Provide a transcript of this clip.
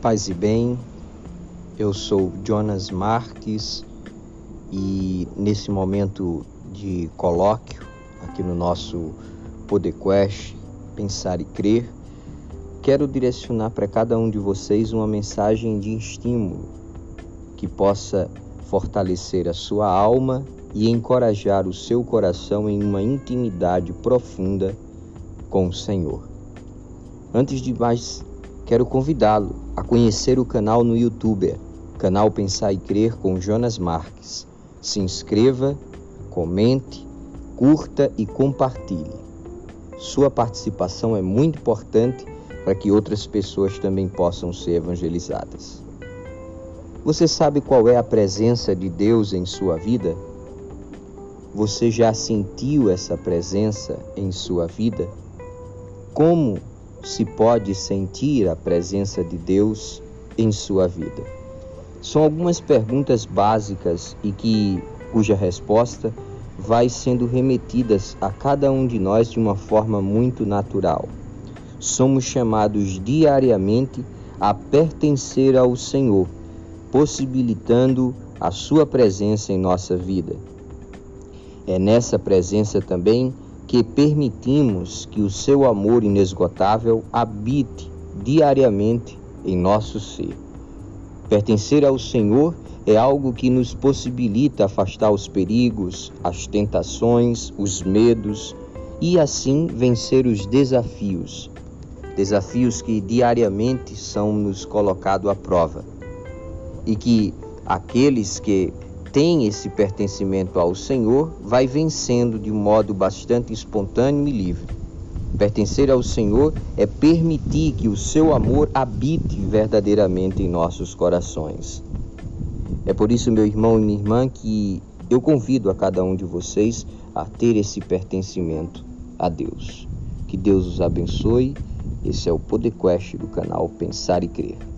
Paz e bem, eu sou Jonas Marques e nesse momento de colóquio aqui no nosso Poderquest Pensar e Crer, quero direcionar para cada um de vocês uma mensagem de estímulo que possa fortalecer a sua alma e encorajar o seu coração em uma intimidade profunda com o Senhor. Antes de mais quero convidá-lo a conhecer o canal no YouTube, canal Pensar e Crer com Jonas Marques. Se inscreva, comente, curta e compartilhe. Sua participação é muito importante para que outras pessoas também possam ser evangelizadas. Você sabe qual é a presença de Deus em sua vida? Você já sentiu essa presença em sua vida? Como se pode sentir a presença de Deus em sua vida? São algumas perguntas básicas e que cuja resposta vai sendo remetidas a cada um de nós de uma forma muito natural. Somos chamados diariamente a pertencer ao Senhor, possibilitando a sua presença em nossa vida. É nessa presença também que permitimos que o seu amor inesgotável habite diariamente em nosso ser. Pertencer ao Senhor é algo que nos possibilita afastar os perigos, as tentações, os medos e assim vencer os desafios. Desafios que diariamente são nos colocados à prova. E que aqueles que tem esse pertencimento ao Senhor, vai vencendo de modo bastante espontâneo e livre. Pertencer ao Senhor é permitir que o seu amor habite verdadeiramente em nossos corações. É por isso, meu irmão e minha irmã, que eu convido a cada um de vocês a ter esse pertencimento a Deus. Que Deus os abençoe. Esse é o Podcast do canal Pensar e Crer.